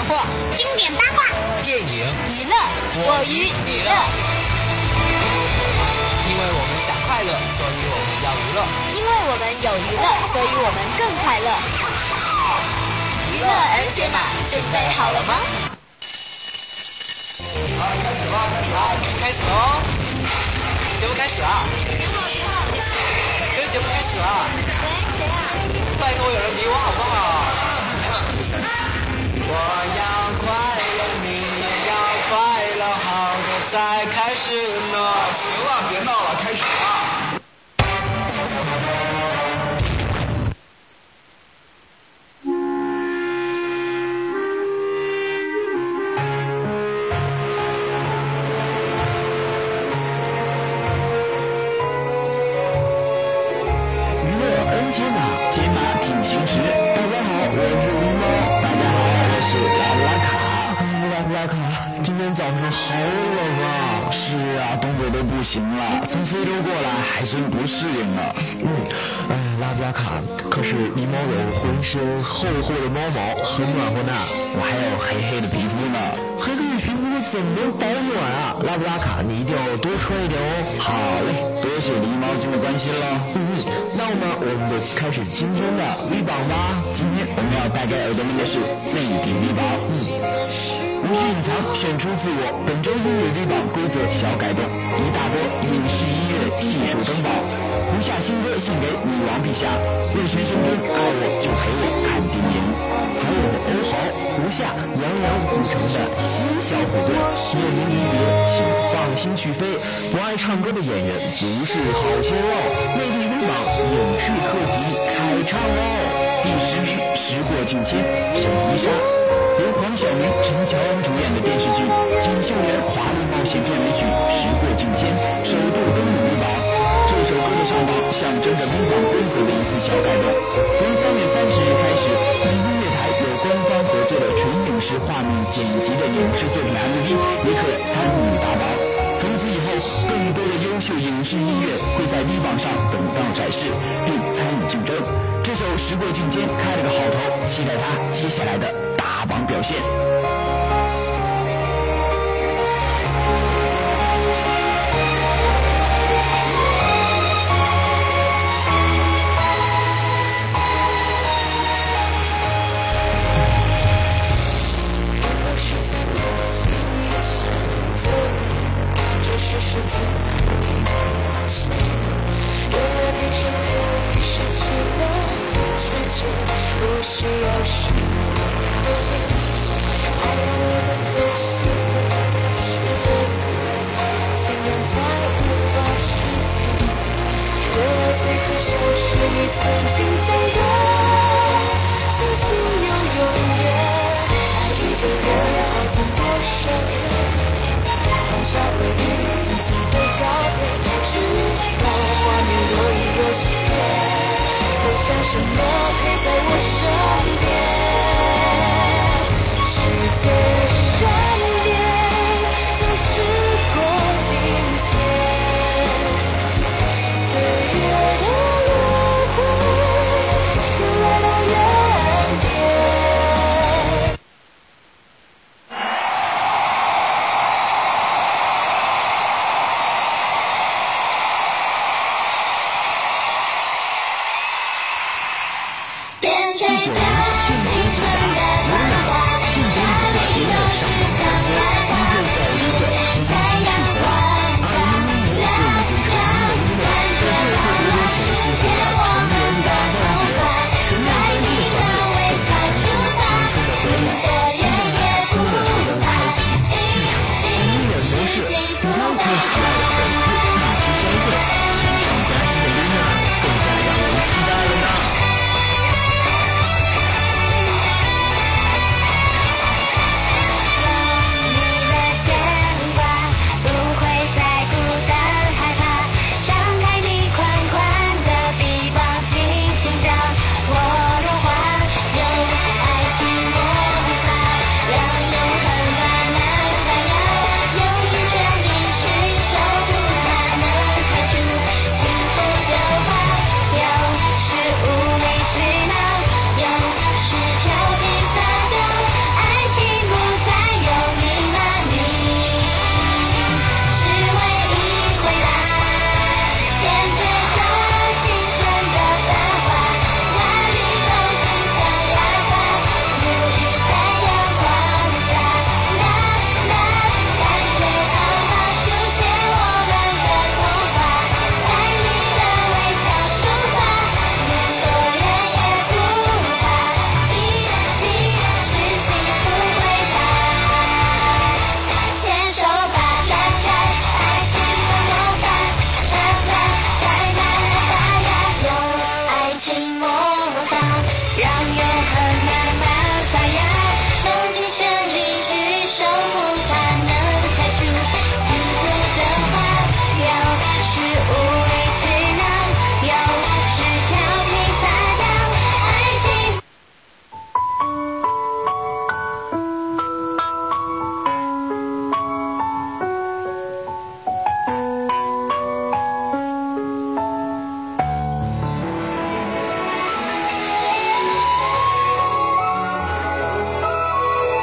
时尚漫画、经典八卦、电影、娱乐，我与你乐。因为我们想快乐，所以我们要娱乐。因为我们有娱乐，所以我们更快乐。娱乐而解码，准备好了吗？好，开始吧，开始吧，开始喽！节目开始啊！这个节目开始了。喂，谁啊？拜托有人理我好不好？我要拉布拉卡，你一定要多穿一点哦。好嘞，多谢狸猫君的关心了。嗯，那么我们就开始今天的 V 榜吧。今天我们要带给耳朵们的是内地 V 榜。嗯，无需隐藏，选出自我。本周音乐 V 榜规则小改动，一大波影视音乐悉数登榜。如下新歌献给女王陛下，日全生天，爱我就陪我看电影。还有欧豪、下、杨洋组成的新小虎队，面临离别，请放心去飞。不爱唱歌的演员不是好鲜肉，内地 V 榜影视特辑开唱喽！第十名，时过境迁，沈怡莎。由黄晓明、陈乔恩主演的电视剧《锦绣园华丽冒险片尾曲》《时过境迁》首度登陆 V 榜。这首歌的上榜象征着这首《时过境迁》开了个好头，期待他接下来的打榜表现。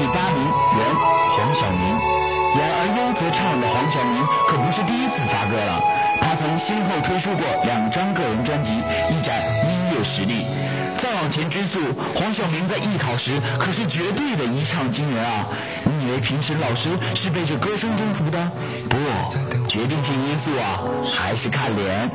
第八名原黄晓明。然而优则唱的黄晓明可不是第一次发歌了，他曾先后推出过两张个人专辑，一展音乐实力。再往前追溯，黄晓明在艺考时可是绝对的一唱惊人啊！你以为评审老师是被这歌声征服的？不，决定性因素啊，还是看脸。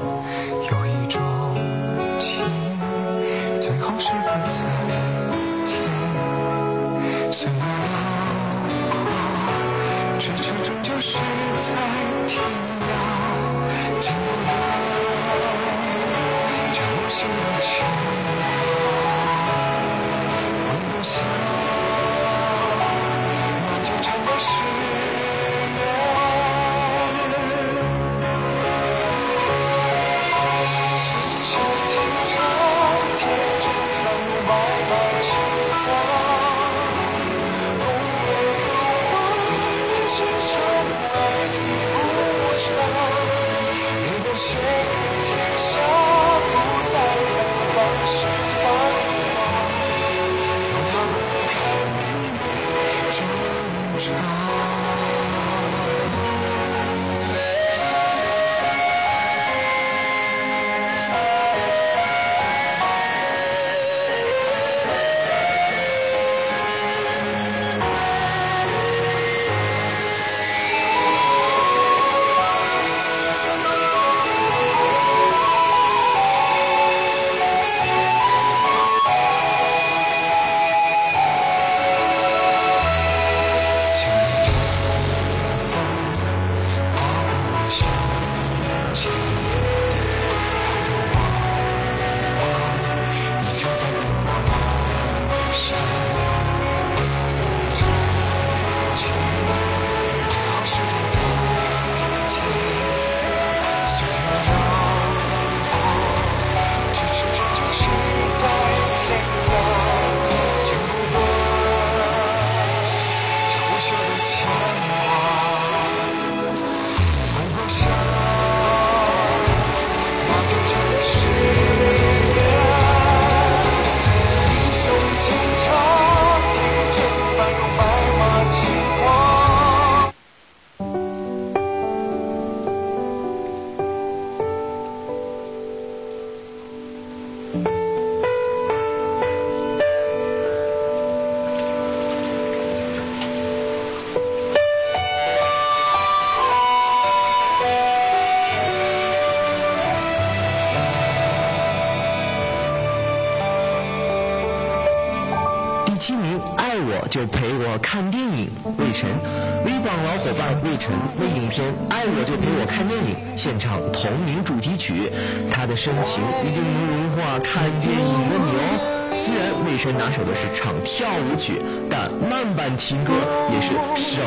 魏晨为影片《爱我就陪我看电影》献唱同名主题曲，他的深情一定能融化看电影的你哦。虽然魏晨拿手的是唱跳舞曲，但慢板情歌也是手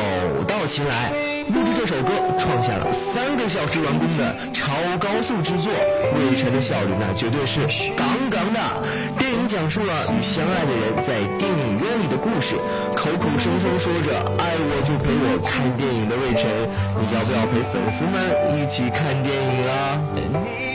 到擒来。录制这首歌创下了三个小时完工的超高速制作，魏晨的效率那绝对是杠杠的。讲述了与相爱的人在电影院里的故事，口口声声说着爱我就陪我看电影的魏晨，你要不要陪粉丝们一起看电影啊？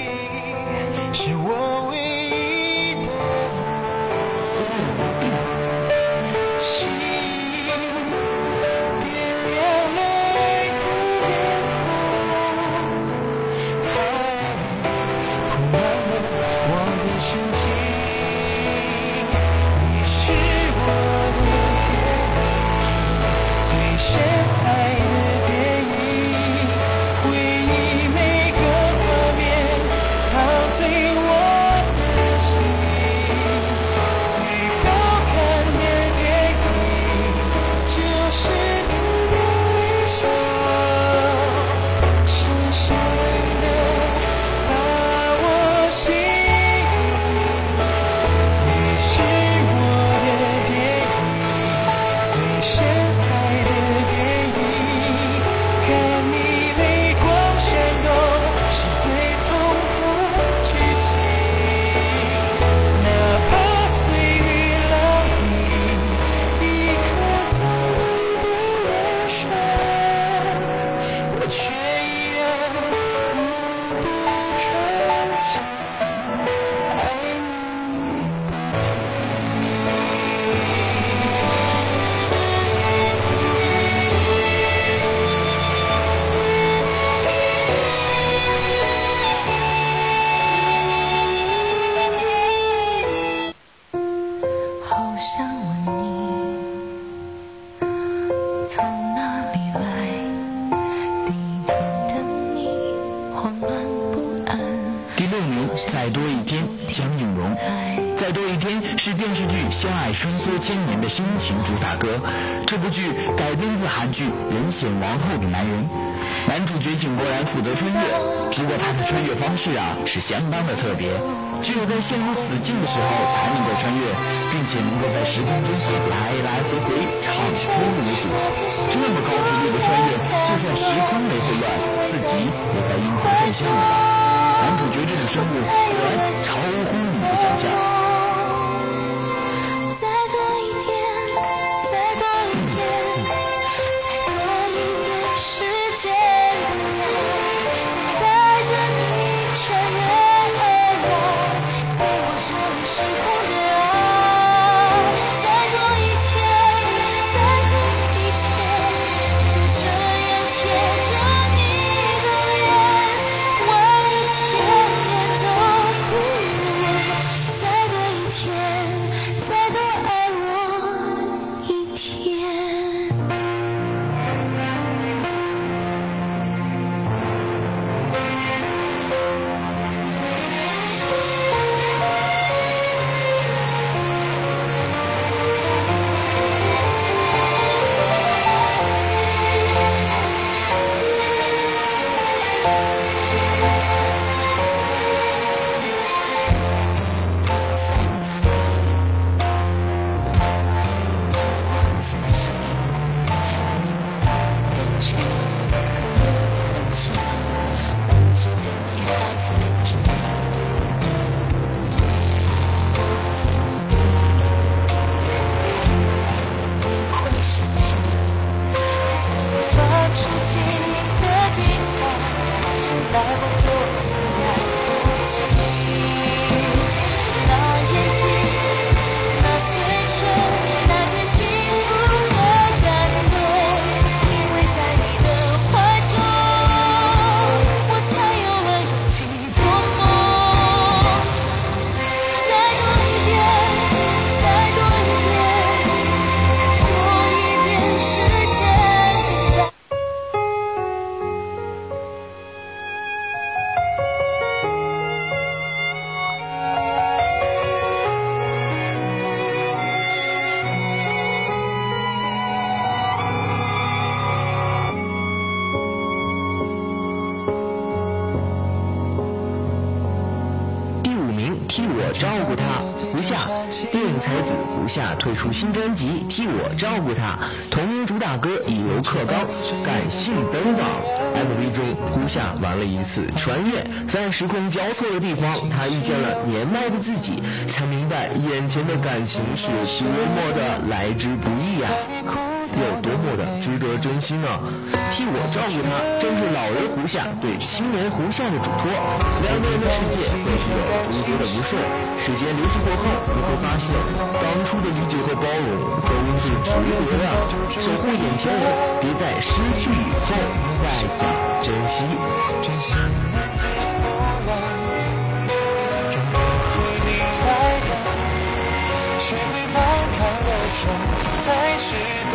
千年》的心情主打歌。这部剧改编自韩剧《人显王后的男人》，男主角井柏然负责穿越，不过他的穿越方式啊是相当的特别，只有在陷入死境的时候才能够穿越，并且能够在时空中来来回回畅通无阻。这么高频率的穿越，就算时空没混乱，自己也该因祸正向了吧？男主角这种生物果然超乎你的想象。电影才子胡夏推出新专辑《替我照顾他》，同名主打歌以柔克刚，感性登榜。MV 中，胡夏玩了一次穿越，在时空交错的地方，他遇见了年迈的自己，才明白眼前的感情是多么的来之不易呀、有多么的值得珍惜呢？替我照顾他，正是老人胡夏对青年胡夏的嘱托。两个人的世界都是有诸多的不顺，时间流逝过后，你会发现，当初的理解和包容都是值得的。守护眼前人，别在失去以后再讲珍惜。珍惜那些过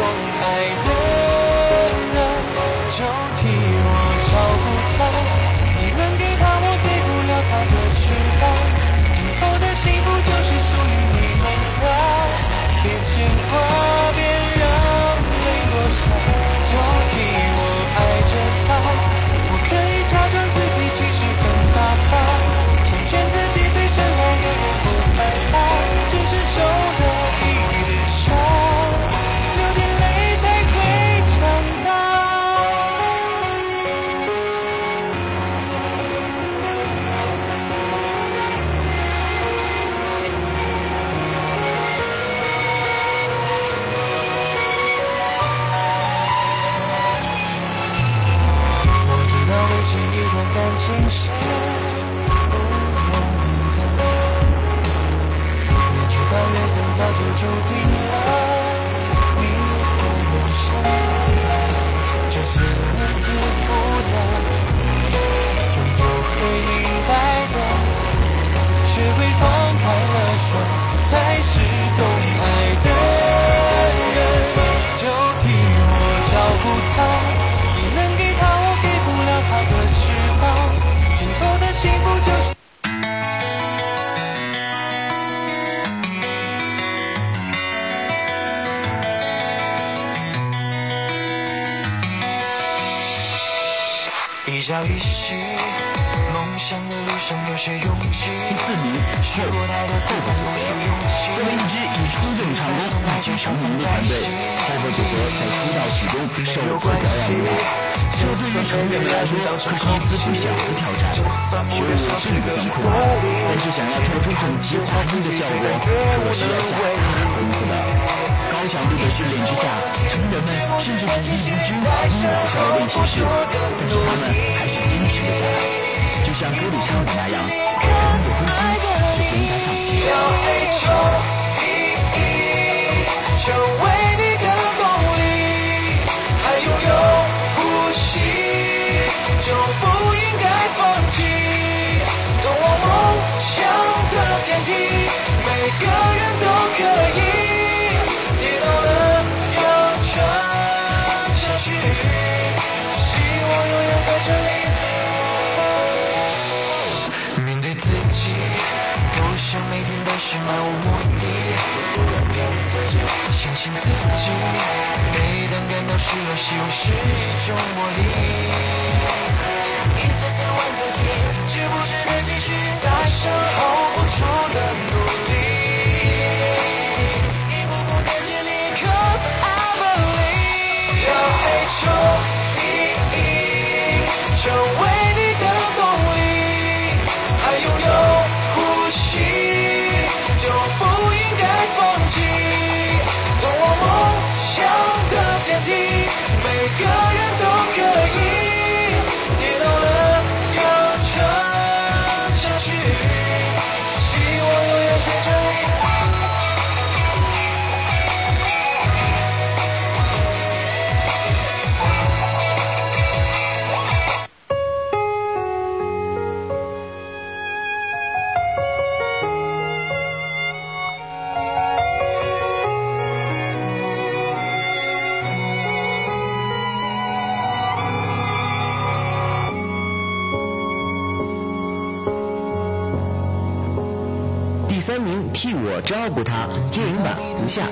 第四名，试过太多次，但不有勇气。作为一支以出众唱功大举成名的团队，后火组合在出道曲中首次表演舞蹈，这对于成员们来说可是一次不小的挑战。学舞是个辛苦的，但是想要跳出整齐划一的效果，可需要下大功夫的。高强度的训练之下，成员们甚至体力不支，因老少练习室，但是他们还是坚持了下来。就像歌里唱的那样，我们的呼吸是应该上起要黑球意义，成为你的动力，还拥有呼吸，就不应该放弃。通往梦想的电梯，每个人都可以。漫无目的。相信自己，每当感到失落，希望是一种魔力。每个《不下》。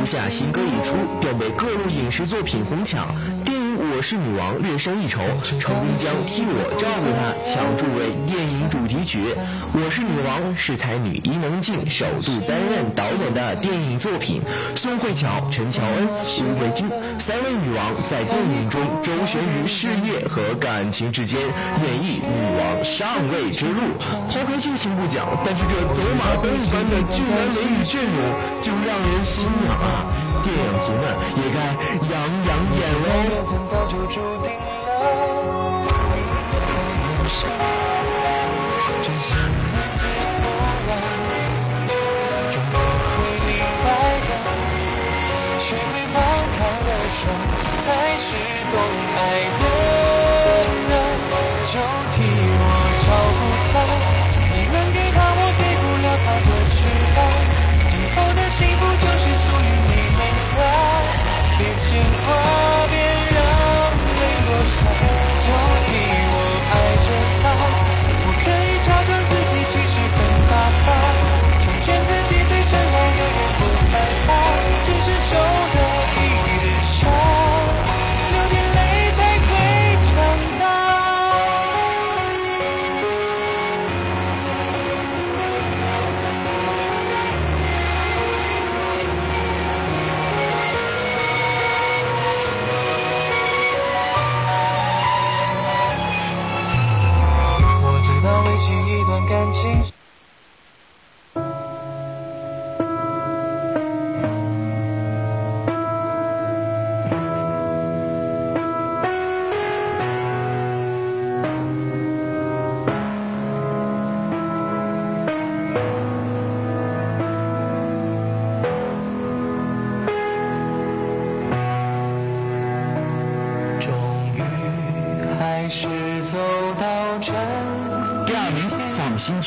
不下新歌一出，便被各路影视作品哄抢。我是女王》略胜一筹，成功将《替我照顾她》抢注为电影主题曲。《我是女王》是才女伊能静首度担任导演的电影作品，宋慧乔、陈乔恩、吴慧君三位女王在电影中周旋于事业和感情之间，演绎女王上位之路。抛开剧情不讲，但是这走马灯一般的俊男美女阵容就让人心痒啊！电影族们也该养养眼喽。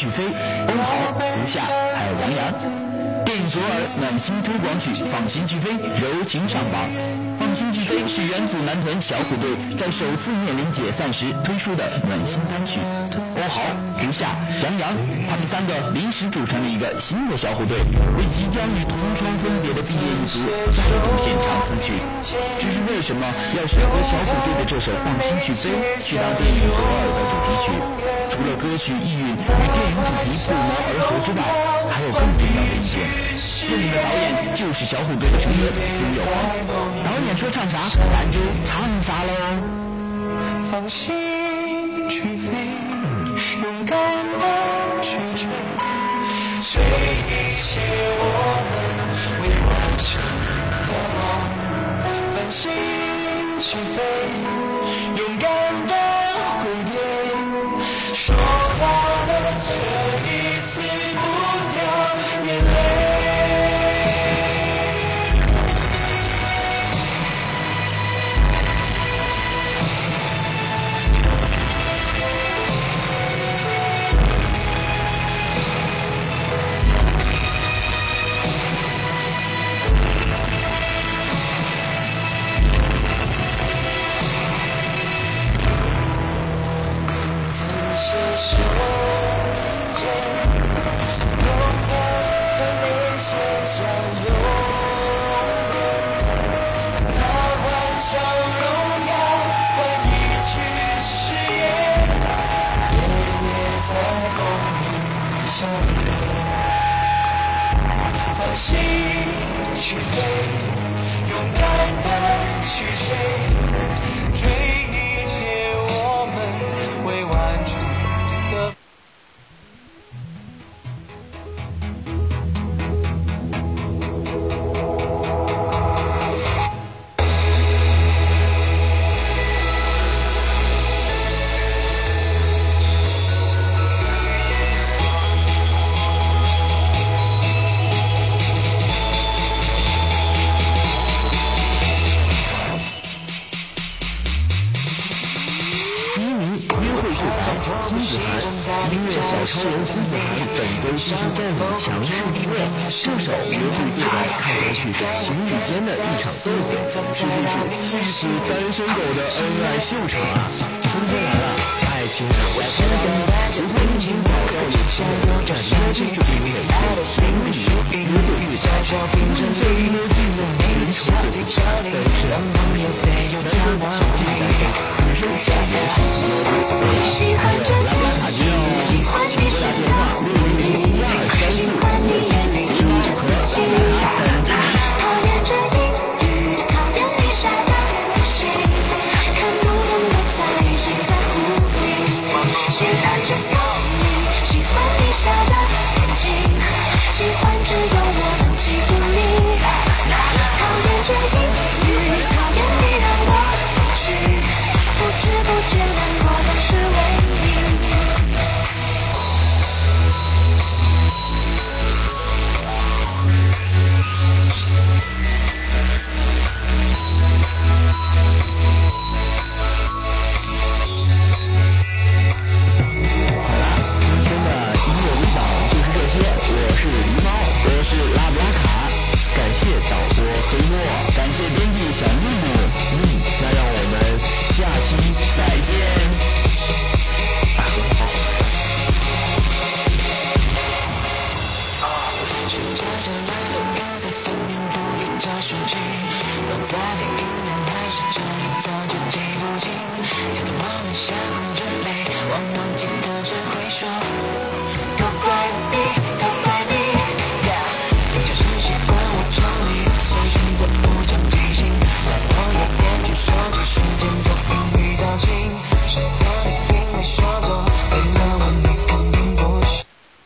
去飞，奔跑、胡夏还有杨洋。电影左耳暖心推广曲《放心去飞》柔情上榜。《飞》是元祖男团小虎队在首次面临解散时推出的暖心单曲。欧豪、胡夏、杨洋，他们三个临时组成了一个新的小虎队，为即将与同窗分别的毕业一族再度献唱此曲。至于为什么要选择小虎队的这首《放心去飞》去当电影《左耳》的主题曲，除了歌曲意蕴与电影主题不谋而合之外，还有更重要的一点，电影的导演就是小虎队的成员苏有朋。导演说唱啥，咱就唱啥喽。放心去飞，勇敢的去追，追一切我们未完成的梦。放心往往又得有折磨。